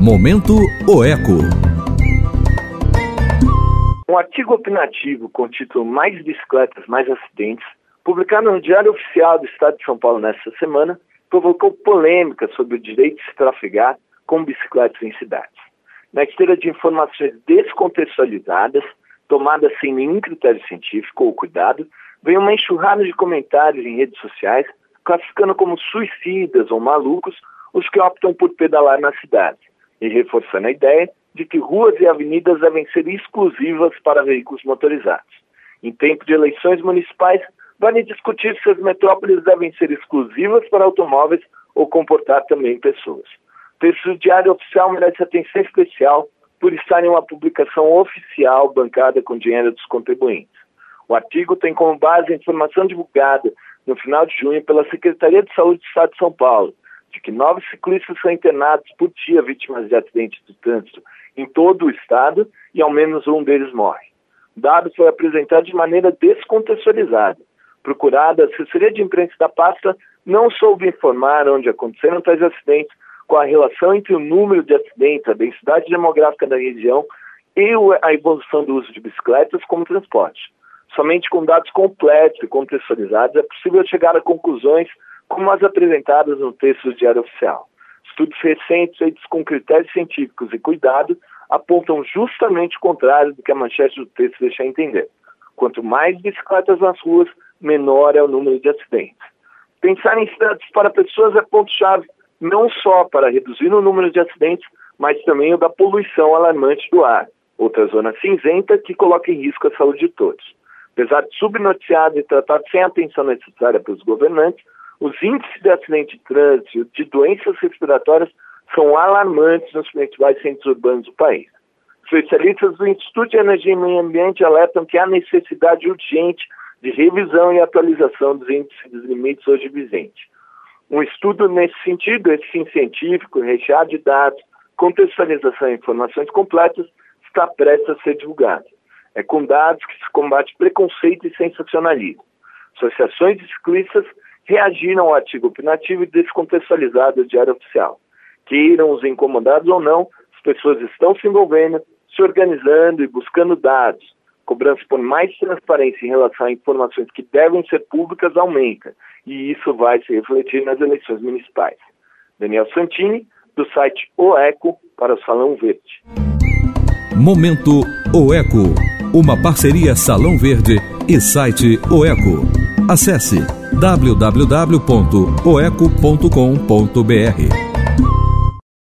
Momento OECO. Um artigo opinativo com o título Mais Bicicletas, Mais Acidentes, publicado no Diário Oficial do Estado de São Paulo nesta semana, provocou polêmica sobre o direito de se trafegar com bicicletas em cidades. Na esteira de informações descontextualizadas, tomadas sem nenhum critério científico ou cuidado, vem uma enxurrada de comentários em redes sociais classificando como suicidas ou malucos os que optam por pedalar na cidade e reforçando a ideia de que ruas e avenidas devem ser exclusivas para veículos motorizados. Em tempo de eleições municipais, vale discutir se as metrópoles devem ser exclusivas para automóveis ou comportar também pessoas. O texto Diário Oficial merece atenção especial por estar em uma publicação oficial bancada com dinheiro dos contribuintes. O artigo tem como base a informação divulgada no final de junho pela Secretaria de Saúde do Estado de São Paulo, de que nove ciclistas são internados por dia vítimas de acidentes de trânsito em todo o estado e ao menos um deles morre. O dado foi apresentado de maneira descontextualizada. Procurada, a assessoria de imprensa da pasta não soube informar onde aconteceram tais acidentes, com a relação entre o número de acidentes, a densidade demográfica da região e a evolução do uso de bicicletas como transporte. Somente com dados completos e contextualizados é possível chegar a conclusões como as apresentadas no texto do Diário Oficial. Estudos recentes feitos com critérios científicos e cuidado apontam justamente o contrário do que a manchete do texto deixa entender. Quanto mais bicicletas nas ruas, menor é o número de acidentes. Pensar em cidades para pessoas é ponto-chave, não só para reduzir o número de acidentes, mas também o da poluição alarmante do ar, outra zona cinzenta que coloca em risco a saúde de todos. Apesar de subnoticiado e tratado sem atenção necessária pelos governantes, os índices de acidente de trânsito de doenças respiratórias são alarmantes nos principais centros urbanos do país. Especialistas do Instituto de Energia e Meio Ambiente alertam que há necessidade urgente de revisão e atualização dos índices dos limites hoje vigentes. Um estudo nesse sentido, esse sim científico, recheado de dados, contextualização e informações completas, está prestes a ser divulgado. É com dados que se combate preconceito e sensacionalismo. Associações de ciclistas reagiram ao artigo opinativo e descontextualizado do Diário Oficial. Queiram os incomodados ou não, as pessoas estão se envolvendo, se organizando e buscando dados. Cobrança por mais transparência em relação a informações que devem ser públicas aumenta, e isso vai se refletir nas eleições municipais. Daniel Santini, do site OECO, para o Salão Verde. Momento OECO, uma parceria Salão Verde e site OECO. Acesse www.oeco.com.br